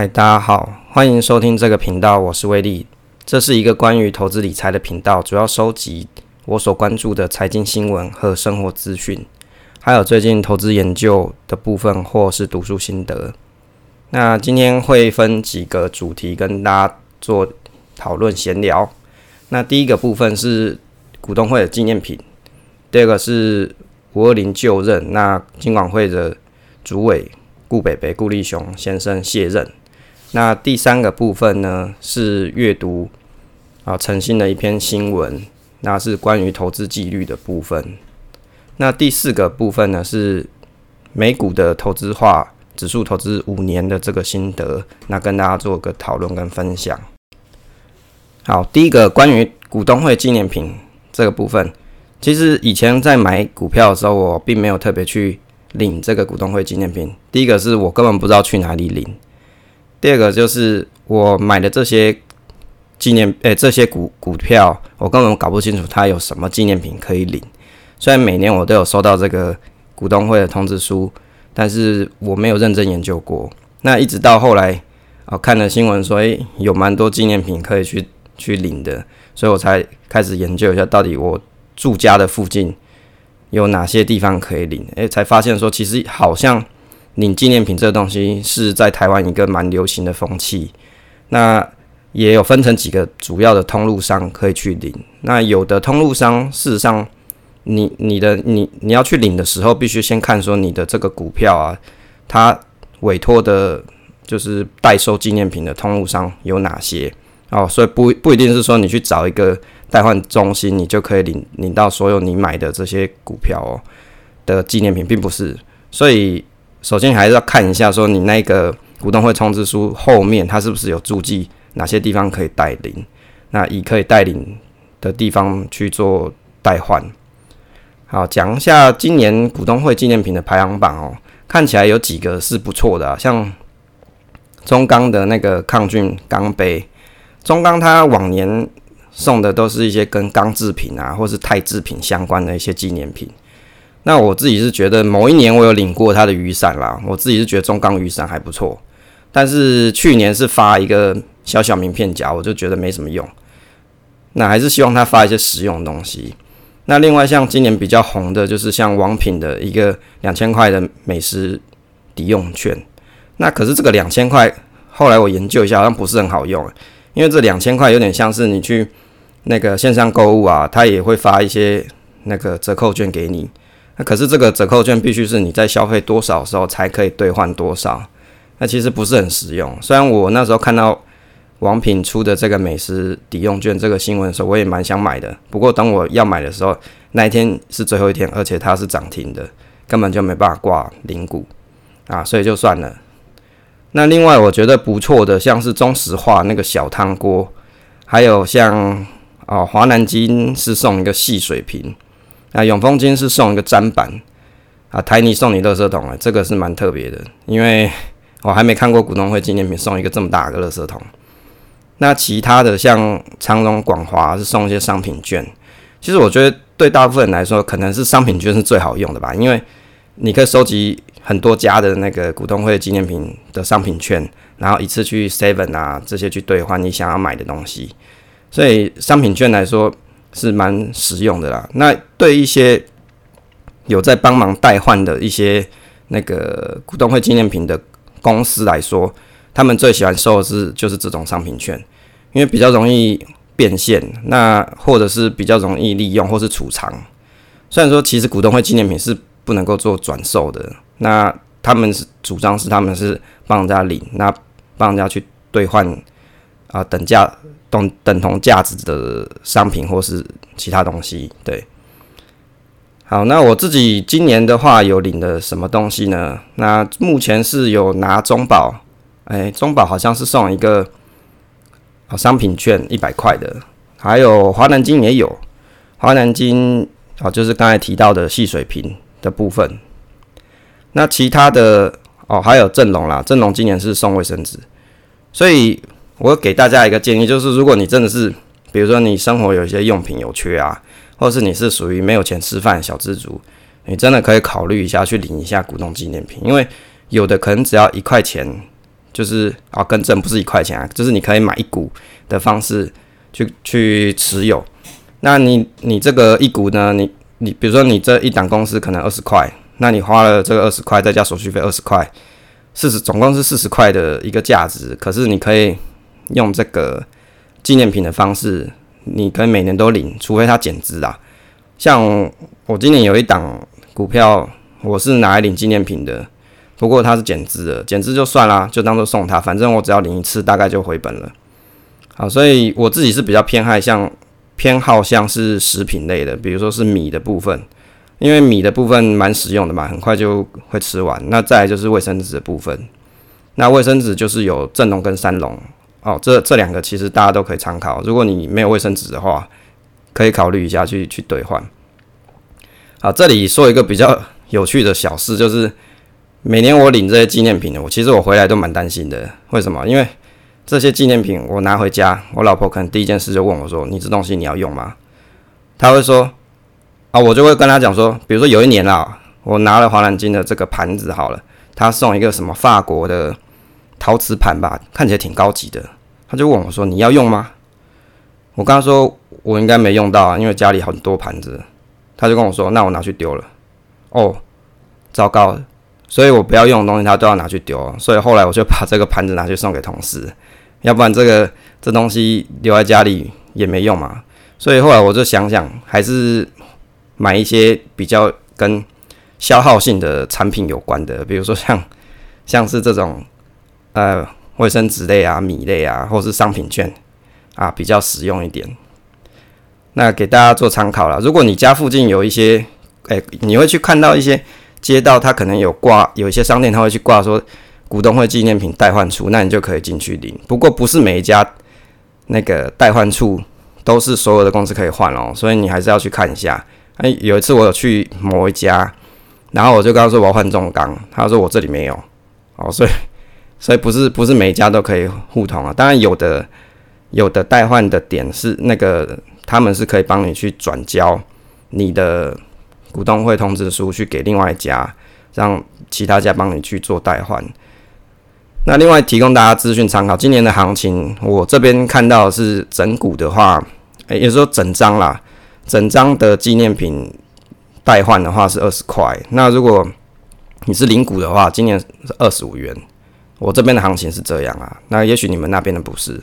嗨，大家好，欢迎收听这个频道，我是威利。这是一个关于投资理财的频道，主要收集我所关注的财经新闻和生活资讯，还有最近投资研究的部分或是读书心得。那今天会分几个主题跟大家做讨论闲聊。那第一个部分是股东会的纪念品，第二个是五二零就任，那金管会的主委顾北北、顾立雄先生卸任。那第三个部分呢，是阅读啊诚信的一篇新闻，那是关于投资纪律的部分。那第四个部分呢，是美股的投资化指数投资五年的这个心得，那跟大家做个讨论跟分享。好，第一个关于股东会纪念品这个部分，其实以前在买股票的时候，我并没有特别去领这个股东会纪念品。第一个是我根本不知道去哪里领。第二个就是我买的这些纪念，诶、这些股股票，我根本搞不清楚它有什么纪念品可以领。虽然每年我都有收到这个股东会的通知书，但是我没有认真研究过。那一直到后来，哦，看了新闻说，诶、有蛮多纪念品可以去去领的，所以我才开始研究一下，到底我住家的附近有哪些地方可以领。诶、才发现说，其实好像。领纪念品这个东西是在台湾一个蛮流行的风气，那也有分成几个主要的通路商可以去领。那有的通路商事实上你，你的你你要去领的时候，必须先看说你的这个股票啊，它委托的就是代收纪念品的通路商有哪些哦，所以不不一定是说你去找一个代换中心，你就可以领领到所有你买的这些股票哦的纪念品，并不是，所以。首先还是要看一下，说你那个股东会通知书后面，它是不是有注记哪些地方可以代领？那以可以代领的地方去做代换。好，讲一下今年股东会纪念品的排行榜哦，看起来有几个是不错的啊，像中钢的那个抗菌钢杯，中钢它往年送的都是一些跟钢制品啊，或是钛制品相关的一些纪念品。那我自己是觉得某一年我有领过他的雨伞啦，我自己是觉得中钢雨伞还不错，但是去年是发一个小小名片夹，我就觉得没什么用。那还是希望他发一些实用的东西。那另外像今年比较红的就是像王品的一个两千块的美食抵用券，那可是这个两千块后来我研究一下好像不是很好用，因为这两千块有点像是你去那个线上购物啊，他也会发一些那个折扣券给你。那可是这个折扣券必须是你在消费多少时候才可以兑换多少，那其实不是很实用。虽然我那时候看到王品出的这个美食抵用券这个新闻的时候，我也蛮想买的。不过等我要买的时候，那一天是最后一天，而且它是涨停的，根本就没办法挂零股啊，所以就算了。那另外我觉得不错的，像是中石化那个小汤锅，还有像哦华南金是送一个细水瓶。啊，永丰金是送一个砧板啊，台泥送你垃圾桶啊，这个是蛮特别的，因为我还没看过股东会纪念品送一个这么大的垃圾桶。那其他的像长荣、广华是送一些商品券，其实我觉得对大部分人来说，可能是商品券是最好用的吧，因为你可以收集很多家的那个股东会纪念品的商品券，然后一次去 Seven 啊这些去兑换你想要买的东西，所以商品券来说。是蛮实用的啦。那对一些有在帮忙代换的一些那个股东会纪念品的公司来说，他们最喜欢收的是就是这种商品券，因为比较容易变现，那或者是比较容易利用或是储藏。虽然说其实股东会纪念品是不能够做转售的，那他们是主张是他们是帮人家领，那帮人家去兑换。啊，等价等等同价值的商品或是其他东西，对。好，那我自己今年的话有领的什么东西呢？那目前是有拿中保，哎、中保好像是送一个商品券一百块的，还有华南金也有，华南金啊就是刚才提到的细水瓶的部分。那其他的哦，还有正隆啦，正隆今年是送卫生纸，所以。我给大家一个建议，就是如果你真的是，比如说你生活有一些用品有缺啊，或者是你是属于没有钱吃饭小资族，你真的可以考虑一下去领一下股东纪念品，因为有的可能只要一块钱就是啊，更正不是一块钱啊，就是你可以买一股的方式去去持有。那你你这个一股呢，你你比如说你这一档公司可能二十块，那你花了这个二十块，再加手续费二十块，四十总共是四十块的一个价值。可是你可以用这个纪念品的方式，你可以每年都领，除非它减资啊。像我今年有一档股票，我是拿来领纪念品的。不过它是减资的，减资就算啦，就当做送他，反正我只要领一次，大概就回本了。好，所以我自己是比较偏爱像偏好像是食品类的，比如说是米的部分，因为米的部分蛮实用的嘛，很快就会吃完。那再来就是卫生纸的部分，那卫生纸就是有正龙跟三龙哦，这这两个其实大家都可以参考。如果你没有卫生纸的话，可以考虑一下去去兑换。好，这里说一个比较有趣的小事，就是。每年我领这些纪念品的，我其实我回来都蛮担心的。为什么？因为这些纪念品我拿回家，我老婆可能第一件事就问我说：“你这东西你要用吗？”她会说：“啊，我就会跟她讲说，比如说有一年啊，我拿了华南金的这个盘子好了，她送一个什么法国的陶瓷盘吧，看起来挺高级的。他就问我说：“你要用吗？”我跟他说：“我应该没用到啊，因为家里很多盘子。”他就跟我说：“那我拿去丢了。”哦，糟糕。所以我不要用的东西，他都要拿去丢。所以后来我就把这个盘子拿去送给同事，要不然这个这东西留在家里也没用嘛。所以后来我就想想，还是买一些比较跟消耗性的产品有关的，比如说像像是这种呃卫生纸类啊、米类啊，或是商品券啊，比较实用一点。那给大家做参考了。如果你家附近有一些，诶、欸，你会去看到一些。街道它可能有挂，有一些商店它会去挂说股东会纪念品代换处，那你就可以进去领。不过不是每一家那个代换处都是所有的公司可以换哦，所以你还是要去看一下。哎，有一次我有去某一家，然后我就跟他说我要换重钢，他说我这里没有哦，所以所以不是不是每一家都可以互通啊。当然有的有的代换的点是那个他们是可以帮你去转交你的。股东会通知书去给另外一家，让其他家帮你去做代换。那另外提供大家资讯参考，今年的行情，我这边看到是整股的话，欸、也就说整张啦，整张的纪念品代换的话是二十块。那如果你是零股的话，今年是二十五元。我这边的行情是这样啊，那也许你们那边的不是。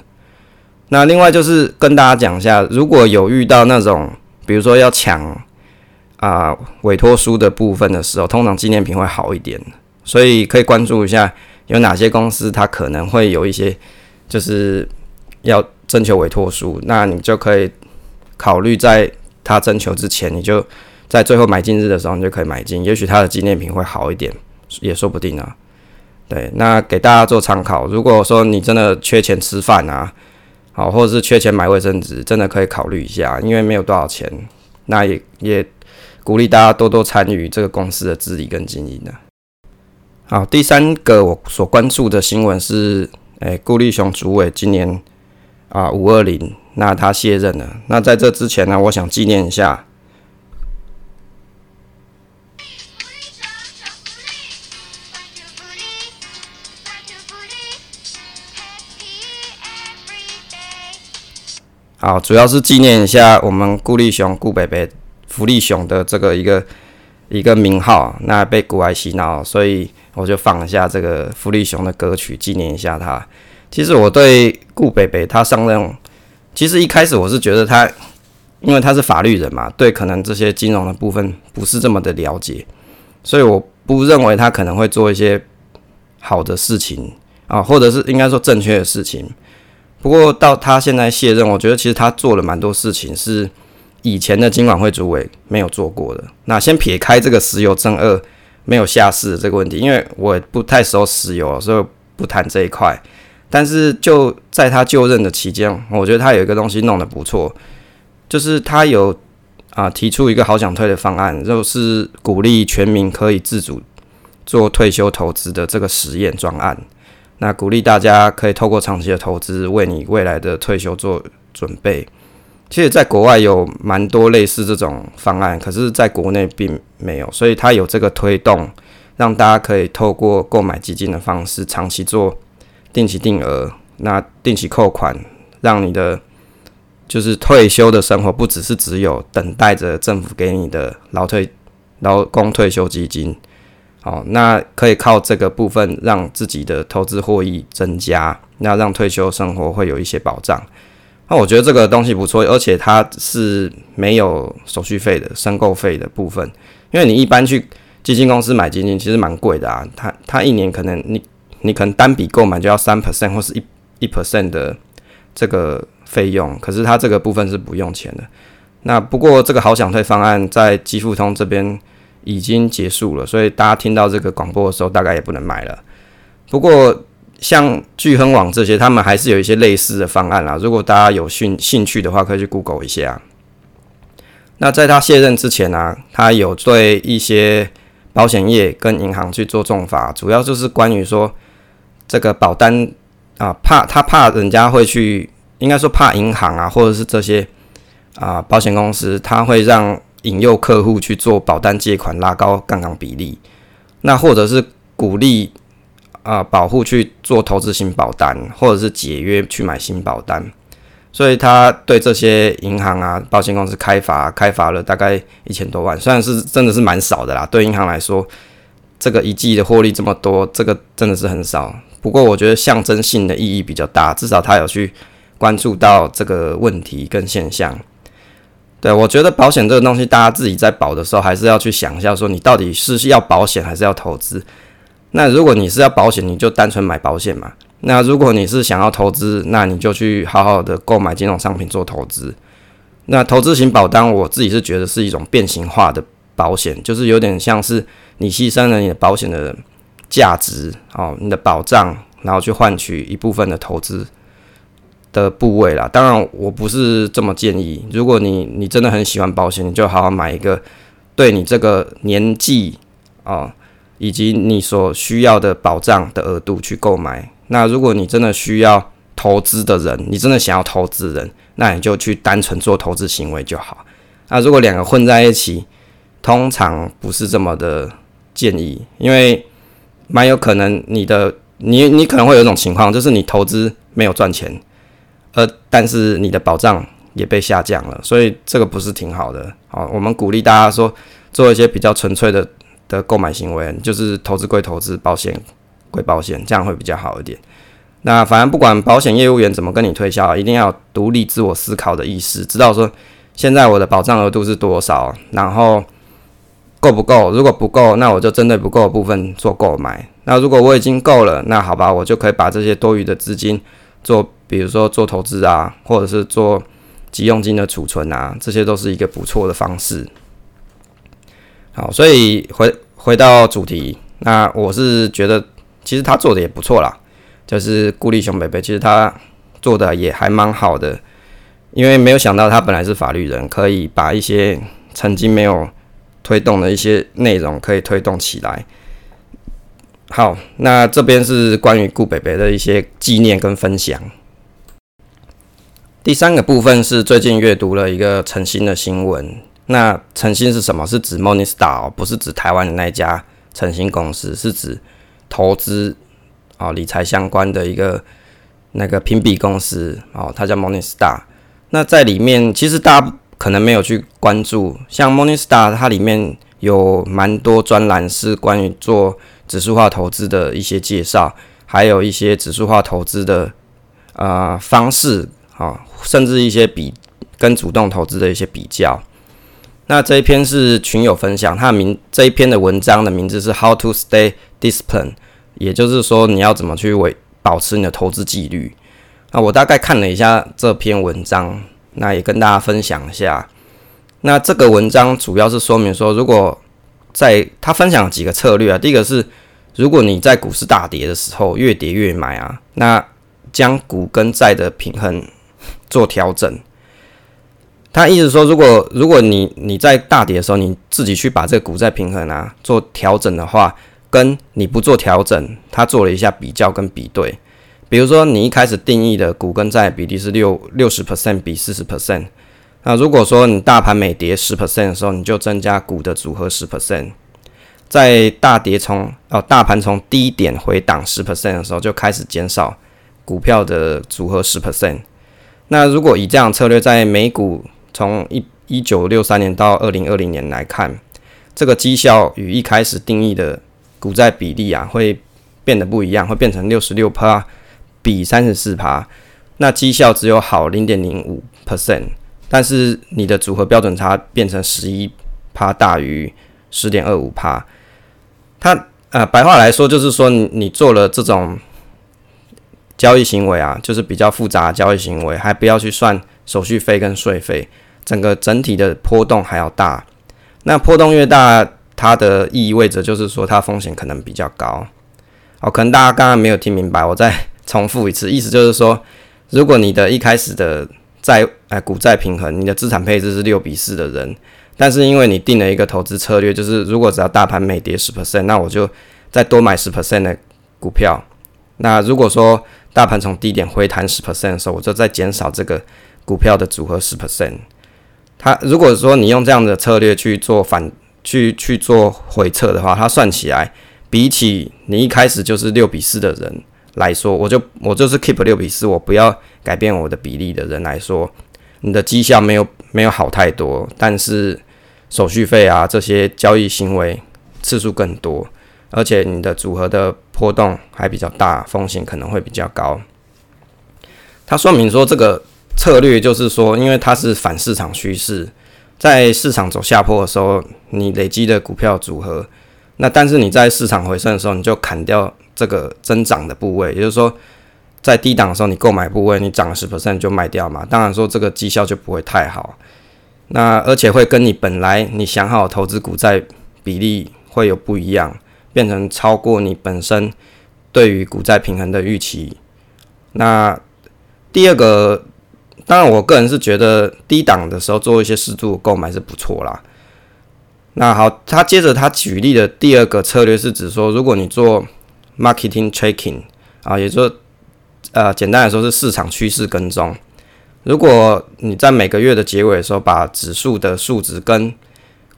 那另外就是跟大家讲一下，如果有遇到那种，比如说要抢。啊，委托书的部分的时候，通常纪念品会好一点，所以可以关注一下有哪些公司，它可能会有一些就是要征求委托书，那你就可以考虑在它征求之前，你就在最后买进日的时候，你就可以买进，也许它的纪念品会好一点，也说不定啊。对，那给大家做参考。如果说你真的缺钱吃饭啊，好，或者是缺钱买卫生纸，真的可以考虑一下，因为没有多少钱，那也也。鼓励大家多多参与这个公司的治理跟经营的。好，第三个我所关注的新闻是，诶，顾立雄主委今年啊五二零，那他卸任了。那在这之前呢，我想纪念一下。好，主要是纪念一下我们顾立雄顾北北。福利熊的这个一个一个名号，那被股癌洗脑，所以我就放一下这个福利熊的歌曲，纪念一下他。其实我对顾北北他上任，其实一开始我是觉得他，因为他是法律人嘛，对可能这些金融的部分不是这么的了解，所以我不认为他可能会做一些好的事情啊，或者是应该说正确的事情。不过到他现在卸任，我觉得其实他做了蛮多事情是。以前的金管会主委没有做过的。那先撇开这个石油正二没有下市的这个问题，因为我不太熟石油，所以不谈这一块。但是就在他就任的期间，我觉得他有一个东西弄得不错，就是他有啊提出一个好想退的方案，就是鼓励全民可以自主做退休投资的这个实验专案。那鼓励大家可以透过长期的投资，为你未来的退休做准备。其实，在国外有蛮多类似这种方案，可是在国内并没有，所以它有这个推动，让大家可以透过购买基金的方式，长期做定期定额，那定期扣款，让你的就是退休的生活不只是只有等待着政府给你的劳退劳工退休基金。好，那可以靠这个部分让自己的投资获益增加，那让退休生活会有一些保障。那我觉得这个东西不错，而且它是没有手续费的申购费的部分。因为你一般去基金公司买基金，其实蛮贵的啊。它它一年可能你你可能单笔购买就要三 percent 或是一一 percent 的这个费用，可是它这个部分是不用钱的。那不过这个好享退方案在基富通这边已经结束了，所以大家听到这个广播的时候，大概也不能买了。不过像聚亨网这些，他们还是有一些类似的方案啦。如果大家有兴兴趣的话，可以去 Google 一下。那在他卸任之前呢、他有对一些保险业跟银行去做重罚，主要就是关于说这个保单啊，怕他怕人家会去，应该说怕银行啊，或者是这些啊保险公司，他会让引诱客户去做保单借款，拉高杠杆比例，那或者是鼓励啊保户去做投资型保单，或者是解约去买新保单。所以他对这些银行啊、保险公司开罚，开罚了大概一千多万，虽然是真的是蛮少的啦。对银行来说，这个一季的获利这么多，这个真的是很少。不过我觉得象征性的意义比较大，至少他有去关注到这个问题跟现象。对，我觉得保险这个东西，大家自己在保的时候，还是要去想一下，说你到底是要保险还是要投资。那如果你是要保险，你就单纯买保险嘛。那如果你是想要投资，那你就去好好的购买金融商品做投资。那投资型保单，我自己是觉得是一种变形化的保险，就是有点像是你牺牲了你的保险的价值哦，你的保障，然后去换取一部分的投资的部位啦。当然，我不是这么建议。如果你你真的很喜欢保险，你就好好买一个对你这个年纪哦，以及你所需要的保障的额度去购买。那如果你真的需要投资的人，你真的想要投资人，那你就去单纯做投资行为就好。那如果两个混在一起，通常不是这么的建议，因为蛮有可能你的你你可能会有一种情况，就是你投资没有赚钱，呃但是你的保障也被下降了，所以这个不是挺好的。好，我们鼓励大家说做一些比较纯粹的的购买行为，就是投资归投资，保险。归保险，这样会比较好一点。那反正不管保险业务员怎么跟你推销，一定要独立自我思考的意识，知道说现在我的保障额度是多少，然后够不够？如果不够，那我就针对不够的部分做购买。那如果我已经够了，那好吧，我就可以把这些多余的资金做，比如说做投资啊，或者是做急用金的储存啊，这些都是一个不错的方式。好，所以回回到主题，那我是觉得。其实他做的也不错啦，就是顾立雄北北，其实他做的也还蛮好的，因为没有想到他本来是法律人，可以把一些曾经没有推动的一些内容可以推动起来。好，那这边是关于顾北北的一些纪念跟分享。第三个部分是最近阅读了一个晨星的新闻，那晨星是什么？是指 Morningstar，不是指台湾的那一家晨星公司，是指。投资啊，理财相关的一个那个评比公司哦，它叫 Monistar。那在里面，其实大家可能没有去关注，像 Monistar 它里面有蛮多专栏是关于做指数化投资的一些介绍，还有一些指数化投资的啊、呃、方式啊，甚至一些比跟主动投资的一些比较。那这一篇是群友分享，他的名这一篇的文章的名字是 How to Stay Disciplined，也就是说你要怎么去维保持你的投资纪律。那我大概看了一下这篇文章，那也跟大家分享一下。那这个文章主要是说明说，如果在他分享几个策略啊，第一个是如果你在股市大跌的时候越跌越买啊，那将股跟债的平衡做调整。他意思说，如果如果你你在大跌的时候，你自己去把这个股债平衡啊做调整的话，跟你不做调整，他做了一下比较跟比对。比如说，你一开始定义的股跟债比例是六六十 percent 比四十 percent，那如果说你大盘每跌十 percent 的时候，你就增加股的组合十 percent。在大跌从哦大盘从低点回档十 percent 的时候，就开始减少股票的组合十 percent。那如果以这样策略，在美股从一一九六三年到二零二零年来看，这个绩效与一开始定义的股债比例啊，会变得不一样，会变成六十六趴比三十四趴。那绩效只有好零点零五 percent，但是你的组合标准差变成十一趴大于十点二五趴。它呃白话来说就是说你，你做了这种交易行为啊，就是比较复杂的交易行为，还不要去算手续费跟税费，整个整体的波动还要大。那波动越大，它的意味着就是说它风险可能比较高。哦，可能大家刚刚没有听明白，我再重复一次，意思就是说。如果你的一开始的债哎股债平衡，你的资产配置是六比四的人，但是因为你定了一个投资策略，就是如果只要大盘每跌十 percent，那我就再多买十 percent 的股票。那如果说大盘从低点回弹十 percent 的时候，我就再减少这个股票的组合十 percent。它如果说你用这样的策略去做反去去做回撤的话，它算起来比起你一开始就是六比四的人。来说，我就我就是 keep 六比四，我不要改变我的比例的人来说，你的绩效没有没有好太多，但是手续费啊这些交易行为次数更多，而且你的组合的波动还比较大，风险可能会比较高。它说明说这个策略就是说，因为它是反市场趋势，在市场走下坡的时候，你累积的股票组合，那但是你在市场回升的时候，你就砍掉。这个增长的部位，也就是说，在低档的时候你购买部位，你涨了十 percent 就卖掉嘛。当然说这个绩效就不会太好，那而且会跟你本来你想好投资股债比例会有不一样，变成超过你本身对于股债平衡的预期。那第二个，当然我个人是觉得低档的时候做一些适度购买是不错啦。那好，他接着他举例的第二个策略是指说，如果你做 Marketing tracking 啊，也就是，呃，简单来说是市场趋势跟踪。如果你在每个月的结尾的时候，把指数的数值跟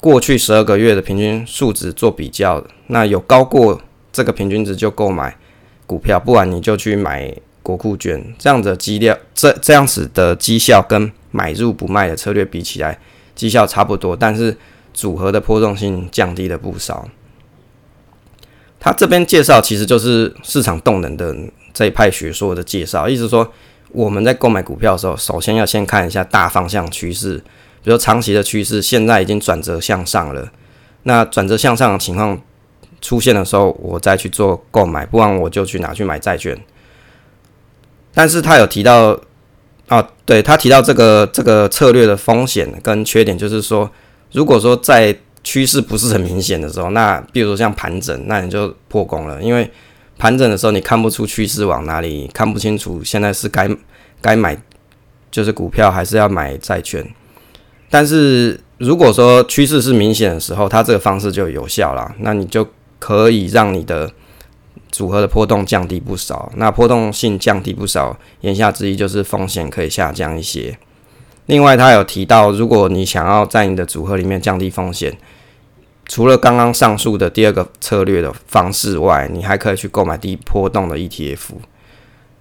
过去十二个月的平均数值做比较，那有高过这个平均值就购买股票，不然你就去买国库券。这样子的绩料，这这样子的绩效跟买入不卖的策略比起来，绩效差不多，但是组合的波动性降低了不少。他这边介绍其实就是市场动能的这一派学说的介绍，意思说我们在购买股票的时候，首先要先看一下大方向趋势，比如长期的趋势现在已经转折向上了，那转折向上的情况出现的时候，我再去做购买，不然我就去拿去买债券。但是他有提到，啊，对，他提到这个这个策略的风险跟缺点，就是说，如果说在趋势不是很明显的时候，那比如说像盘整，那你就破功了。因为盘整的时候，你看不出趋势往哪里，看不清楚现在是该该买就是股票还是要买债券。但是如果说趋势是明显的时候，它这个方式就有效了，那你就可以让你的组合的波动降低不少。那波动性降低不少，言下之意就是风险可以下降一些。另外，他有提到，如果你想要在你的组合里面降低风险，除了刚刚上述的第二个策略的方式外，你还可以去购买低波动的 ETF。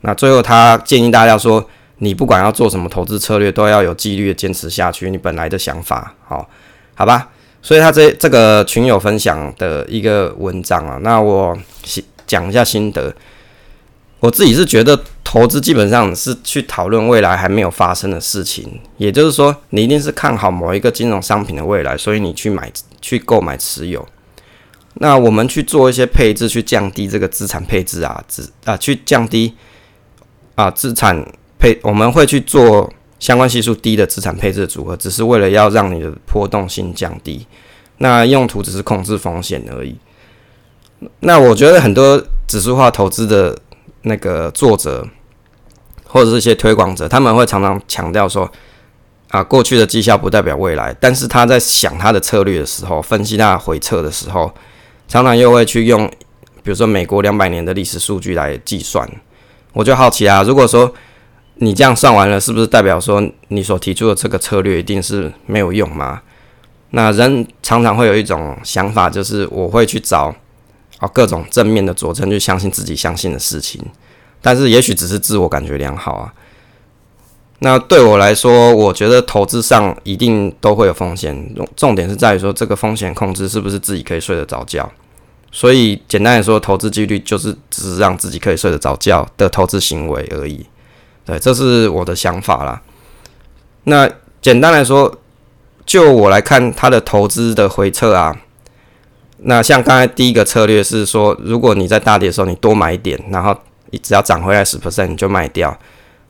那最后，他建议大家说，你不管要做什么投资策略，都要有纪律的坚持下去。你本来的想法，好，好吧？所以他这这个群友分享的一个文章啊，那我讲一下心得。我自己是觉得。投资基本上是去讨论未来还没有发生的事情，也就是说，你一定是看好某一个金融商品的未来，所以你去买、去购买持有。那我们去做一些配置，去降低这个资产配置啊，资啊，去降低啊资产配，我们会去做相关系数低的资产配置的组合，只是为了要让你的波动性降低。那用途只是控制风险而已。那我觉得很多指数化投资的那个作者。或者是一些推广者，他们会常常强调说，啊，过去的绩效不代表未来。但是他在想他的策略的时候，分析他的回撤的时候，常常又会去用，比如说美国两百年的历史数据来计算。我就好奇啊，如果说你这样算完了，是不是代表说你所提出的这个策略一定是没有用吗？那人常常会有一种想法，就是我会去找啊各种正面的佐证，去相信自己相信的事情。但是也许只是自我感觉良好啊。那对我来说，我觉得投资上一定都会有风险，重点是在于说这个风险控制是不是自己可以睡得着觉。所以简单来说，投资纪律就是只是让自己可以睡得着觉的投资行为而已。对，这是我的想法啦。那简单来说，就我来看，他的投资的回撤啊，那像刚才第一个策略是说，如果你在大跌的时候你多买一点，然后你只要涨回来十 percent 你就卖掉。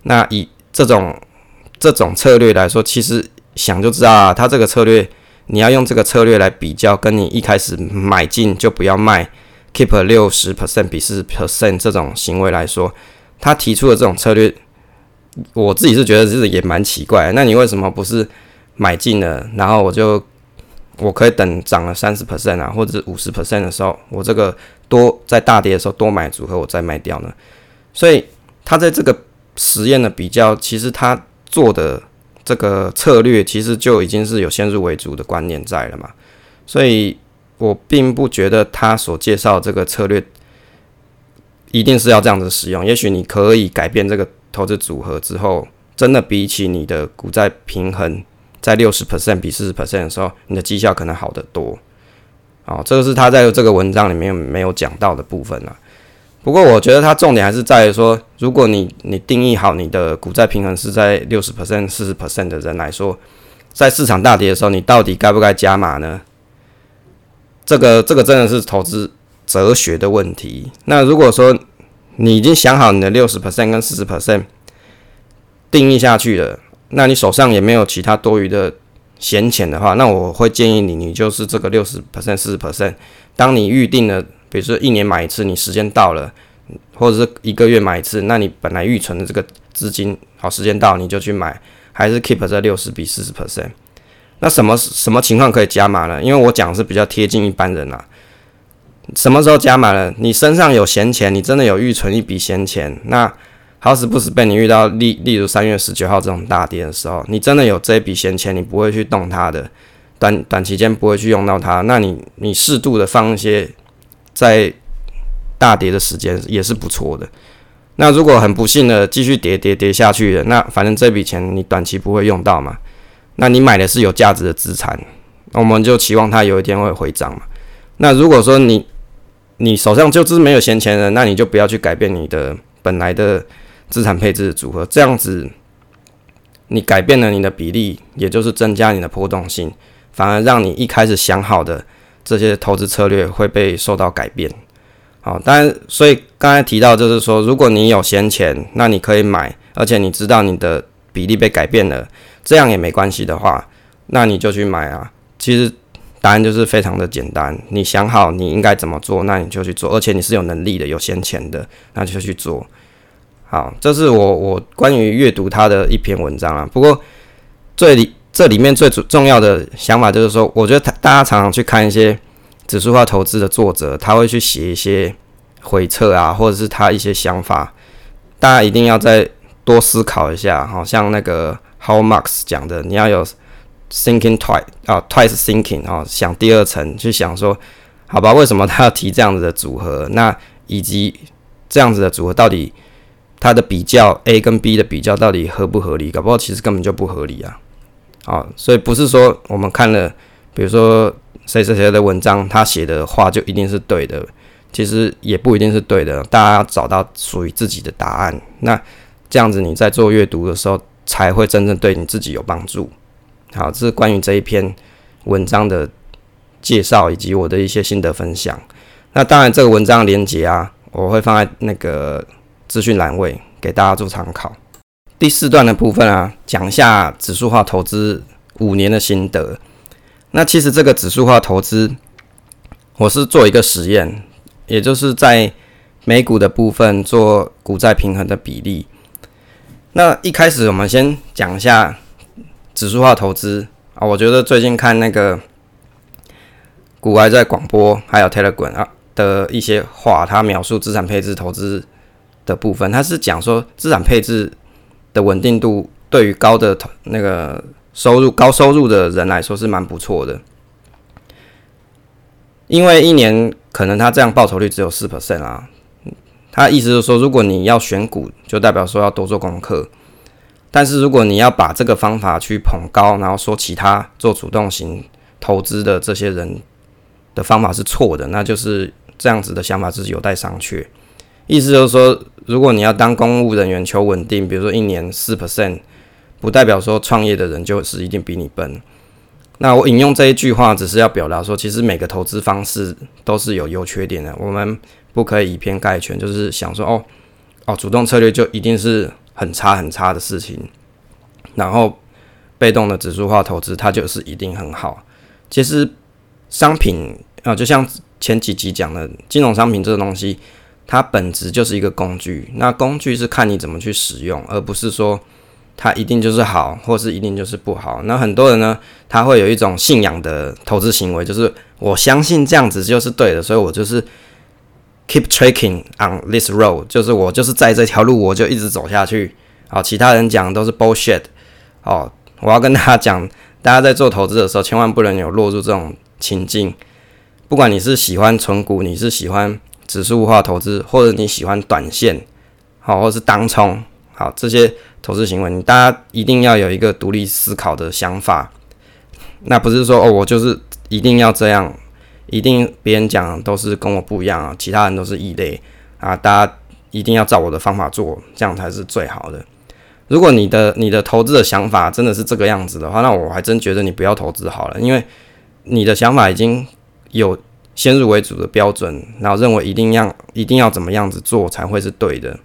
那以这种这种策略来说，其实想就知道啊，他这个策略。你要用这个策略来比较，跟你一开始买进就不要卖，keep 六十 percent 比四十 percent 这种行为来说，他提出的这种策略，我自己是觉得这也蛮奇怪。那你为什么不是买进了，然后我就我可以等涨了三十 percent 啊，或者是五十 percent 的时候，我这个多在大跌的时候多买组合，我再卖掉呢？所以他在这个实验的比较，其实他做的。这个策略其实就已经是有先入为主的观念在了嘛，所以我并不觉得他所介绍这个策略一定是要这样子使用。也许你可以改变这个投资组合之后，真的比起你的股债平衡在六十 percent 比四十 percent 的时候，你的绩效可能好得多。哦，这个是他在这个文章里面没有讲到的部分了。不过我觉得他重点还是在于说，如果你你定义好你的股债平衡是在六十 percent、四十 percent 的人来说，在市场大跌的时候，你到底该不该加码呢？这个这个真的是投资哲学的问题。那如果说你已经想好你的六十 percent 跟四十 percent 定义下去了，那你手上也没有其他多余的闲钱的话，那我会建议你，你就是这个六十 percent、四十 percent，当你预定了。比如说一年买一次，你时间到了，或者是一个月买一次，那你本来预存的这个资金，好，时间到你就去买，还是 keep 在六十比四十 percent。那什么什么情况可以加码呢？因为我讲是比较贴近一般人啊。什么时候加码了？你身上有闲钱，你真的有预存一笔闲钱，那好死不死被你遇到例例如三月十九号这种大跌的时候，你真的有这笔闲钱，你不会去动它的，短短期间不会去用到它，那你你适度的放一些。在大跌的时间也是不错的。那如果很不幸的继续跌跌跌下去了，那反正这笔钱你短期不会用到嘛。那你买的是有价值的资产，我们就期望它有一天会回涨嘛。那如果说你你手上就是没有闲钱的，那你就不要去改变你的本来的资产配置组合，这样子你改变了你的比例，也就是增加你的波动性，反而让你一开始想好的。这些投资策略会被受到改变，好，当然，所以刚才提到就是说，如果你有闲钱，那你可以买，而且你知道你的比例被改变了，这样也没关系的话，那你就去买啊。其实答案就是非常的简单，你想好你应该怎么做，那你就去做，而且你是有能力的、有闲钱的，那就去做。好，这是我我关于阅读他的一篇文章啊。不过最里。这里面最主重要的想法就是说，我觉得他大家常常去看一些指数化投资的作者，他会去写一些回测啊，或者是他一些想法，大家一定要再多思考一下。好像那个 How Marks 讲的，你要有 thinking twice 啊，twice thinking 啊，想第二层去想说，好吧，为什么他要提这样子的组合？那以及这样子的组合到底它的比较 A 跟 B 的比较到底合不合理？搞不好其实根本就不合理啊。啊，所以不是说我们看了，比如说谁谁谁的文章，他写的话就一定是对的，其实也不一定是对的。大家要找到属于自己的答案，那这样子你在做阅读的时候才会真正对你自己有帮助。好，这是关于这一篇文章的介绍以及我的一些心得分享。那当然，这个文章的连结啊，我会放在那个资讯栏位给大家做参考。第四段的部分啊，讲一下指数化投资五年的心得。那其实这个指数化投资，我是做一个实验，也就是在美股的部分做股债平衡的比例。那一开始我们先讲一下指数化投资啊，我觉得最近看那个股癌在广播还有 Telegram 啊的一些话，他描述资产配置投资的部分，他是讲说资产配置。的稳定度对于高的投那个收入高收入的人来说是蛮不错的，因为一年可能他这样报酬率只有四 percent 啊。他意思是说，如果你要选股，就代表说要多做功课。但是如果你要把这个方法去捧高，然后说其他做主动型投资的这些人的方法是错的，那就是这样子的想法是有待商榷。意思就是说，如果你要当公务人员求稳定，比如说一年四 percent，不代表说创业的人就是一定比你笨。那我引用这一句话，只是要表达说，其实每个投资方式都是有优缺点的，我们不可以以偏概全，就是想说哦哦，主动策略就一定是。很差很差的事情，然后被动的指数化投资，它就是一定很好。其实商品啊，就像前几集讲的，金融商品这个东西，它本质就是一个工具。那工具是看你怎么去使用，而不是说它一定就是好，或是一定就是不好。那很多人呢，他会有一种信仰的投资行为，就是我相信这样子就是对的，所以我就是。Keep tracking on this road，就是我就是在这条路，我就一直走下去。好，其他人讲都是 bullshit。哦，我要跟大家讲，大家在做投资的时候，千万不能有落入这种情境。不管你是喜欢存股，你是喜欢指数化投资，或者你喜欢短线，好，或是当冲，好，这些投资行为，你大家一定要有一个独立思考的想法。那不是说哦，我就是一定要这样。一定别人讲都是跟我不一样啊，其他人都是异类啊，大家一定要照我的方法做，这样才是最好的。如果你的你的投资的想法真的是这个样子的话，那我还真觉得你不要投资好了，因为你的想法已经有先入为主的标准，然后认为一定要一定要怎么样子做才会是对的，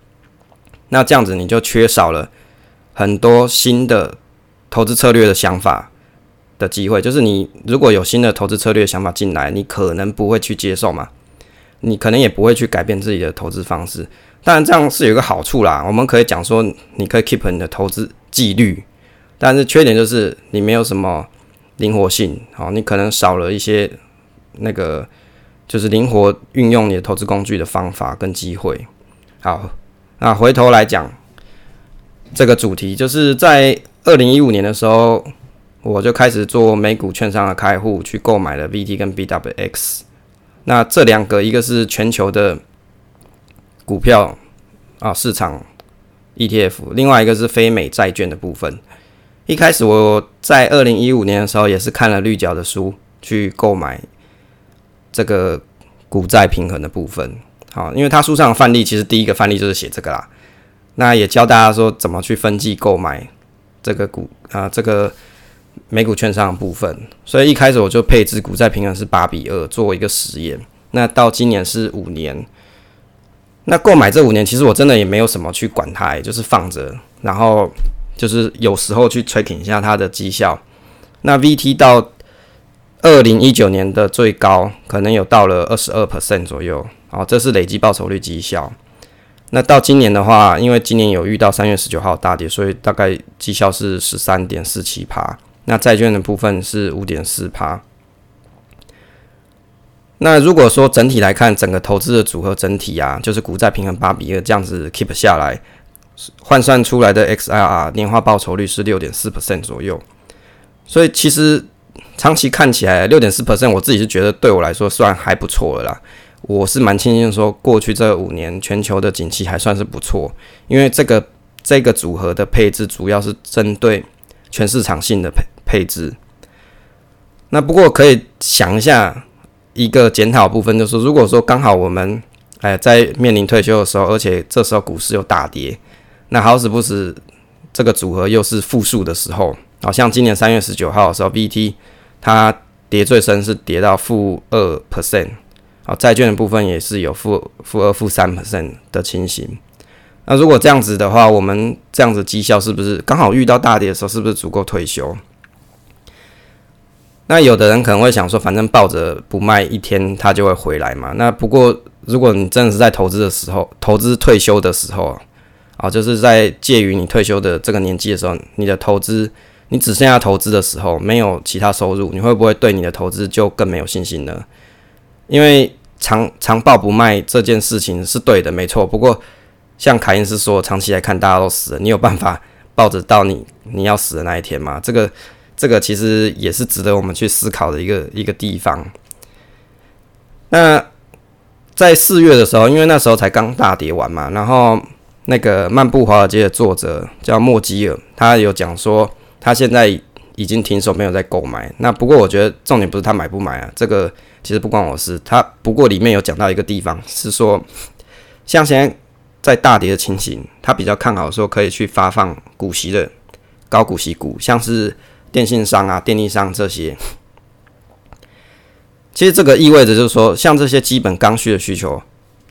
那这样子你就缺少了很多新的投资策略的想法。的机会就是你如果有新的投资策略想法进来，你可能不会去接受嘛，你可能也不会去改变自己的投资方式。当然这样是有一个好处啦，我们可以讲说你可以 keep 你的投资纪律，但是缺点就是你没有什么灵活性，好，你可能少了一些那个就是灵活运用你的投资工具的方法跟机会。好，那回头来讲这个主题，就是在二零一五年的时候。我就开始做美股券商的开户，去购买了 VT 跟 BWX。那这两个，一个是全球的股票啊市场 ETF，另外一个是非美债券的部分。一开始我在二零一五年的时候，也是看了绿角的书去购买这个股债平衡的部分。好，因为他书上的范例，其实第一个范例就是写这个啦。那也教大家说怎么去分季购买这个股啊这个。美股券商的部分，所以一开始我就配置股债平衡是八比二，做一个实验。那到今年是五年，那购买这五年，其实我真的也没有什么去管它，就是放着，然后就是有时候去 tracking 一下它的绩效。那 VT 到二零一九年的最高，可能有到了二十二 percent 左右，哦，这是累计报酬率绩效。那到今年的话，因为今年有遇到三月十九号大跌，所以大概绩效是十三点四七趴。那债券的部分是五点四趴。那如果说整体来看，整个投资的组合整体啊，就是股债平衡八比二这样子 keep 下来，换算出来的 XIRR 年化报酬率是六点四 percent 左右。所以其实长期看起来六点四 percent，我自己是觉得对我来说算还不错了啦。我是蛮庆幸说，过去这五年全球的景气还算是不错，因为这个这个组合的配置主要是针对全市场性的配。配置，那不过可以想一下一个检讨部分，就是如果说刚好我们哎在面临退休的时候，而且这时候股市又大跌，那好死不死这个组合又是负数的时候，好像今年三月十九号的时候，VT 它跌最深是跌到负二 percent，好，债券的部分也是有负负二负三 percent 的情形。那如果这样子的话，我们这样子绩效是不是刚好遇到大跌的时候，是不是足够退休？那有的人可能会想说，反正抱着不卖一天，它就会回来嘛。那不过，如果你真的是在投资的时候，投资退休的时候啊，就是在介于你退休的这个年纪的时候，你的投资，你只剩下投资的时候，没有其他收入，你会不会对你的投资就更没有信心呢？因为长长抱不卖这件事情是对的，没错。不过，像凯因斯说，长期来看大家都死了，你有办法抱着到你你要死的那一天吗？这个。这个其实也是值得我们去思考的一个一个地方。那在四月的时候，因为那时候才刚大跌完嘛，然后那个《漫步华尔街》的作者叫莫基尔，他有讲说他现在已经停手，没有再购买。那不过我觉得重点不是他买不买啊，这个其实不关我事。他不过里面有讲到一个地方是说，像现在在大跌的情形，他比较看好说可以去发放股息的高股息股，像是电信商啊、电力商这些。其实这个意味着就是说，像这些基本刚需的需求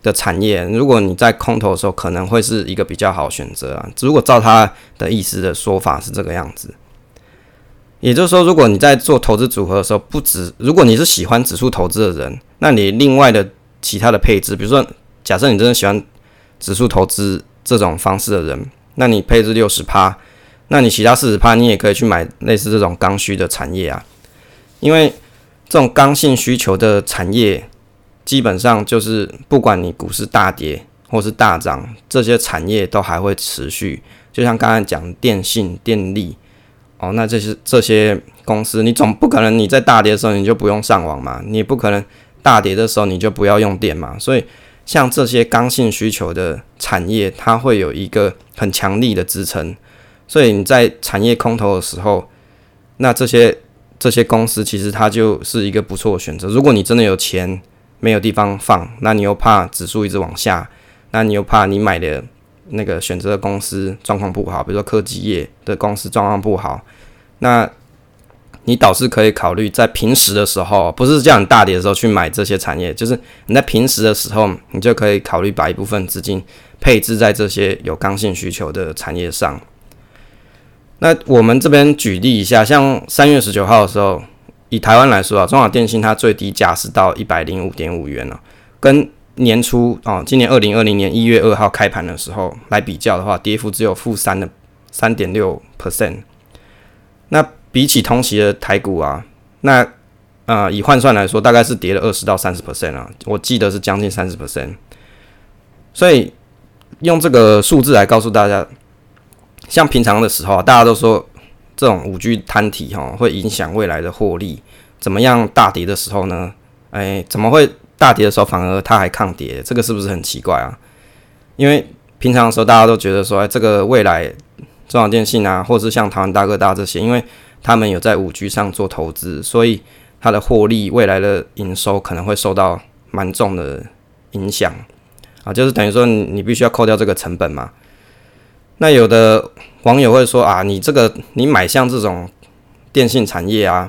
的产业，如果你在空头的时候，可能会是一个比较好选择啊。如果照他的意思的说法是这个样子，也就是说，如果你在做投资组合的时候，不止如果你是喜欢指数投资的人，那你另外的其他的配置，比如说，假设你真的喜欢指数投资这种方式的人，那你配置六十趴，那你其他四十趴，你也可以去买类似这种刚需的产业啊，因为。这种刚性需求的产业，基本上就是不管你股市大跌或是大涨，这些产业都还会持续。就像刚才讲电信、电力，哦，那这些这些公司，你总不可能你在大跌的时候你就不用上网嘛，你也不可能大跌的时候你就不要用电嘛。所以，像这些刚性需求的产业，它会有一个很强力的支撑。所以你在产业空头的时候，那这些。这些公司其实它就是一个不错的选择。如果你真的有钱没有地方放，那你又怕指数一直往下，那你又怕你买的那个选择的公司状况不好，比如说科技业的公司状况不好，那你倒是可以考虑在平时的时候，不是这样大跌的时候去买这些产业，就是你在平时的时候，你就可以考虑把一部分资金配置在这些有刚性需求的产业上。那我们这边举例一下，像三月十九号的时候，以台湾来说啊，中华电信它最低价是到一百零五点五元了，跟年初啊，今年二零二零年一月二号开盘的时候来比较的话，跌幅只有负三的三点六 percent。那比起同期的台股啊，那啊、呃、以换算来说，大概是跌了二十到三十 percent 啊，我记得是将近三十 percent。所以用这个数字来告诉大家。像平常的时候，大家都说这种五 G 摊体哈会影响未来的获利，怎么样？大跌的时候呢？哎，怎么会大跌的时候反而它还抗跌？这个是不是很奇怪啊？因为平常的时候大家都觉得说，哎，这个未来中华电信啊，或是像台湾大哥大这些，因为他们有在五 G 上做投资，所以它的获利未来的营收可能会受到蛮重的影响啊，就是等于说你必须要扣掉这个成本嘛。那有的网友会说啊，你这个你买像这种电信产业啊，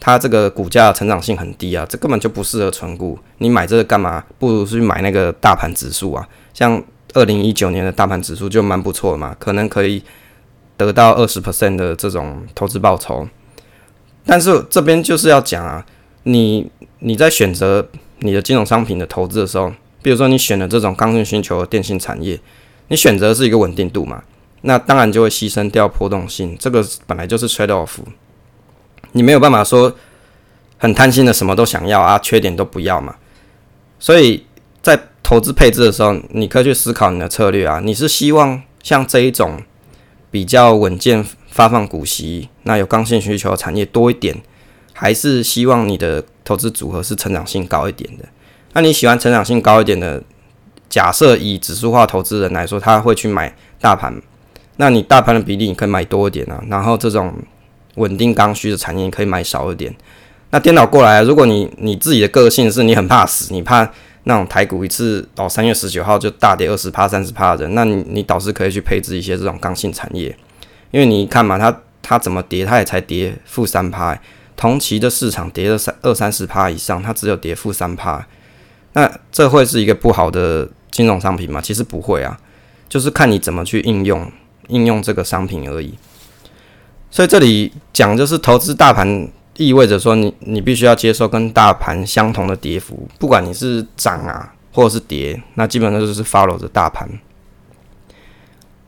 它这个股价成长性很低啊，这根本就不适合存股。你买这个干嘛？不如去买那个大盘指数啊。像二零一九年的大盘指数就蛮不错嘛，可能可以得到二十 percent 的这种投资报酬。但是这边就是要讲啊，你你在选择你的金融商品的投资的时候，比如说你选了这种刚性需求的电信产业。你选择是一个稳定度嘛？那当然就会牺牲掉波动性，这个本来就是 trade off。你没有办法说很贪心的什么都想要啊，缺点都不要嘛。所以在投资配置的时候，你可以去思考你的策略啊。你是希望像这一种比较稳健发放股息，那有刚性需求的产业多一点，还是希望你的投资组合是成长性高一点的？那你喜欢成长性高一点的？假设以指数化投资人来说，他会去买大盘，那你大盘的比例你可以买多一点啊，然后这种稳定刚需的产业你可以买少一点。那颠倒过来，如果你你自己的个性是你很怕死，你怕那种台股一次到三月十九号就大跌二十趴、三十趴的人，那你你倒是可以去配置一些这种刚性产业，因为你看嘛，它它怎么跌，它也才跌负三趴，同期的市场跌了三二三十趴以上，它只有跌负三趴，那这会是一个不好的。金融商品嘛，其实不会啊，就是看你怎么去应用应用这个商品而已。所以这里讲就是投资大盘，意味着说你你必须要接受跟大盘相同的跌幅，不管你是涨啊或者是跌，那基本上就是 follow 着大盘。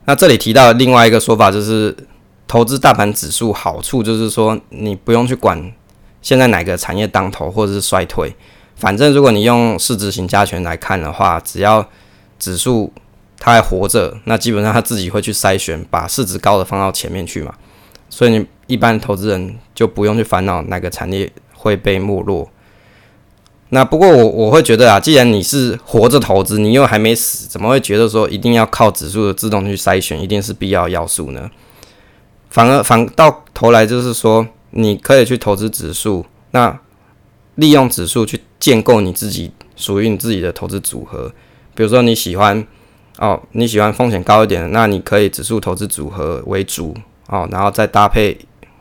那这里提到另外一个说法就是，投资大盘指数好处就是说你不用去管现在哪个产业当头或者是衰退。反正如果你用市值型加权来看的话，只要指数它还活着，那基本上它自己会去筛选，把市值高的放到前面去嘛。所以你一般投资人就不用去烦恼哪个产业会被没落。那不过我我会觉得啊，既然你是活着投资，你又还没死，怎么会觉得说一定要靠指数的自动去筛选，一定是必要要素呢？反而反到头来就是说，你可以去投资指数，那利用指数去建构你自己属于你自己的投资组合。比如说你喜欢哦，你喜欢风险高一点的，那你可以指数投资组合为主哦，然后再搭配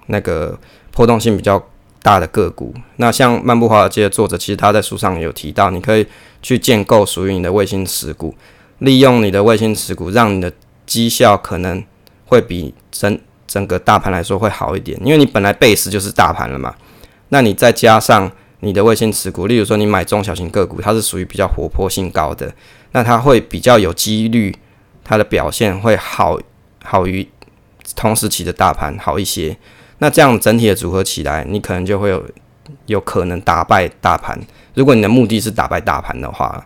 那个波动性比较大的个股。那像《漫步华尔街》的作者，其实他在书上也有提到，你可以去建构属于你的卫星持股，利用你的卫星持股，让你的绩效可能会比整整个大盘来说会好一点，因为你本来 base 就是大盘了嘛。那你再加上你的卫星持股，例如说你买中小型个股，它是属于比较活泼性高的，那它会比较有几率，它的表现会好好于同时期的大盘好一些。那这样整体的组合起来，你可能就会有有可能打败大盘。如果你的目的是打败大盘的话，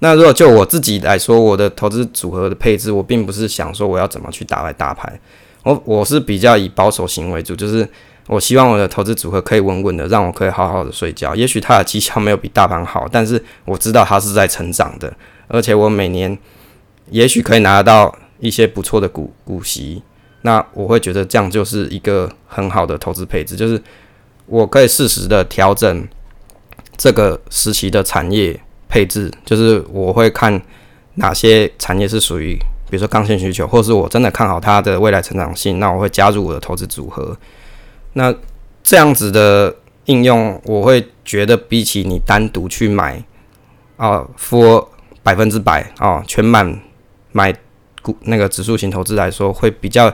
那如果就我自己来说，我的投资组合的配置，我并不是想说我要怎么去打败大盘，我我是比较以保守型为主，就是。我希望我的投资组合可以稳稳的，让我可以好好的睡觉。也许它的绩效没有比大盘好，但是我知道它是在成长的，而且我每年也许可以拿到一些不错的股股息。那我会觉得这样就是一个很好的投资配置，就是我可以适时的调整这个时期的产业配置，就是我会看哪些产业是属于，比如说刚性需求，或是我真的看好它的未来成长性，那我会加入我的投资组合。那这样子的应用，我会觉得比起你单独去买啊，付百分之百啊，全满买股那个指数型投资来说，会比较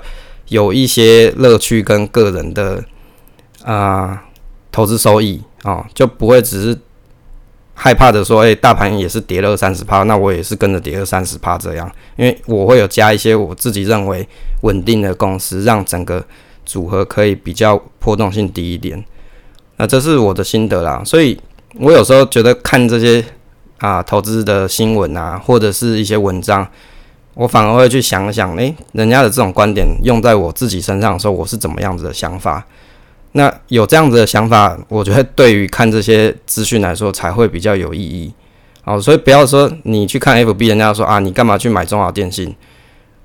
有一些乐趣跟个人的啊投资收益啊，就不会只是害怕的说，诶，大盘也是跌了三十趴，那我也是跟着跌二三十趴这样，因为我会有加一些我自己认为稳定的公司，让整个。组合可以比较波动性低一点，那这是我的心得啦。所以我有时候觉得看这些啊投资的新闻啊，或者是一些文章，我反而会去想想，诶，人家的这种观点用在我自己身上的时候，我是怎么样子的想法？那有这样子的想法，我觉得对于看这些资讯来说才会比较有意义。好，所以不要说你去看 FB，人家说啊，你干嘛去买中华电信？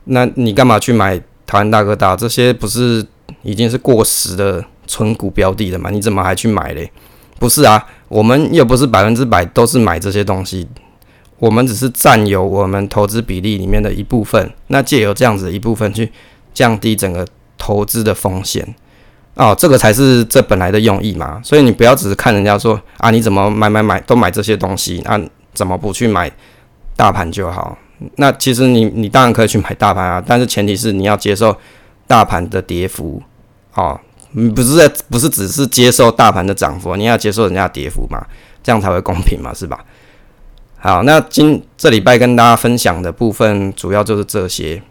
那你干嘛去买台湾大哥大？这些不是？已经是过时的存股标的了嘛？你怎么还去买嘞？不是啊，我们又不是百分之百都是买这些东西，我们只是占有我们投资比例里面的一部分。那借由这样子的一部分去降低整个投资的风险哦，这个才是这本来的用意嘛。所以你不要只是看人家说啊，你怎么买买买都买这些东西，那、啊、怎么不去买大盘就好？那其实你你当然可以去买大盘啊，但是前提是你要接受。大盘的跌幅，哦，你不是在，不是只是接受大盘的涨幅，你要接受人家跌幅嘛，这样才会公平嘛，是吧？好，那今这礼拜跟大家分享的部分主要就是这些。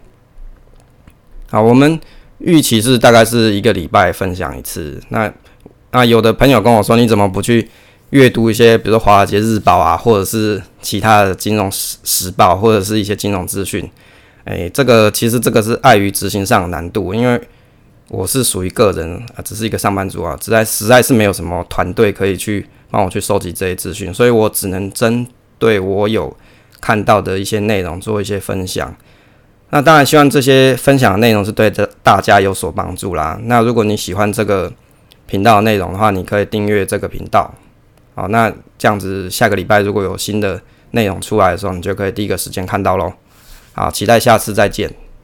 好，我们预期是大概是一个礼拜分享一次。那那有的朋友跟我说，你怎么不去阅读一些，比如说《华尔街日报》啊，或者是其他的金融时时报，或者是一些金融资讯？哎，这个其实这个是碍于执行上难度，因为我是属于个人啊，只是一个上班族啊，实在实在是没有什么团队可以去帮我去收集这些资讯，所以我只能针对我有看到的一些内容做一些分享。那当然希望这些分享的内容是对的大家有所帮助啦。那如果你喜欢这个频道的内容的话，你可以订阅这个频道。好，那这样子下个礼拜如果有新的内容出来的时候，你就可以第一个时间看到喽。好，期待下次再见。